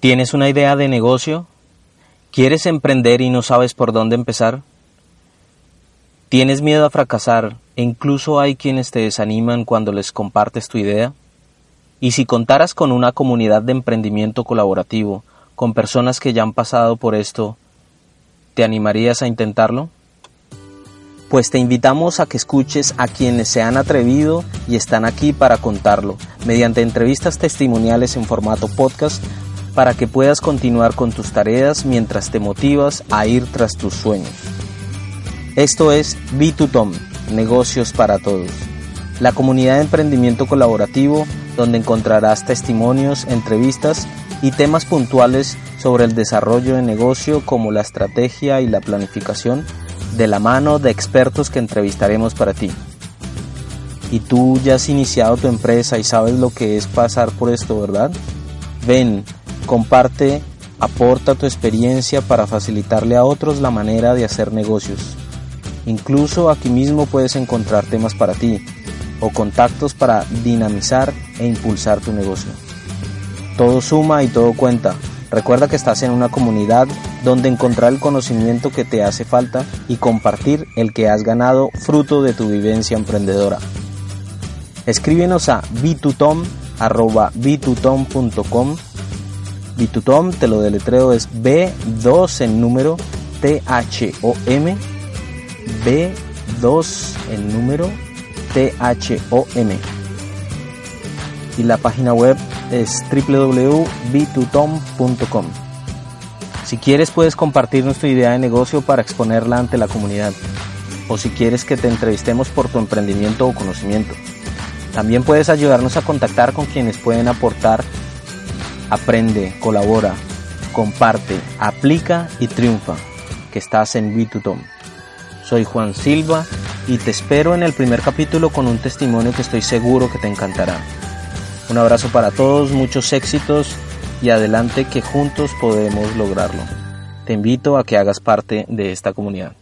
¿Tienes una idea de negocio? ¿Quieres emprender y no sabes por dónde empezar? ¿Tienes miedo a fracasar e incluso hay quienes te desaniman cuando les compartes tu idea? ¿Y si contaras con una comunidad de emprendimiento colaborativo, con personas que ya han pasado por esto, ¿te animarías a intentarlo? Pues te invitamos a que escuches a quienes se han atrevido y están aquí para contarlo, mediante entrevistas testimoniales en formato podcast para que puedas continuar con tus tareas mientras te motivas a ir tras tus sueños. Esto es B2Tom, Negocios para Todos, la comunidad de emprendimiento colaborativo donde encontrarás testimonios, entrevistas y temas puntuales sobre el desarrollo de negocio como la estrategia y la planificación de la mano de expertos que entrevistaremos para ti. Y tú ya has iniciado tu empresa y sabes lo que es pasar por esto, ¿verdad? Ven, Comparte, aporta tu experiencia para facilitarle a otros la manera de hacer negocios. Incluso aquí mismo puedes encontrar temas para ti o contactos para dinamizar e impulsar tu negocio. Todo suma y todo cuenta. Recuerda que estás en una comunidad donde encontrar el conocimiento que te hace falta y compartir el que has ganado fruto de tu vivencia emprendedora. Escríbenos a bitutom.com Bitutom, te lo deletreo, es B2 en número T-H-O-M, B2 en número T-H-O-M. Y la página web es www.bitutom.com. Si quieres puedes compartir nuestra idea de negocio para exponerla ante la comunidad. O si quieres que te entrevistemos por tu emprendimiento o conocimiento. También puedes ayudarnos a contactar con quienes pueden aportar aprende, colabora, comparte, aplica y triunfa, que estás en B2Tom. Soy Juan Silva y te espero en el primer capítulo con un testimonio que estoy seguro que te encantará. Un abrazo para todos, muchos éxitos y adelante que juntos podemos lograrlo. Te invito a que hagas parte de esta comunidad.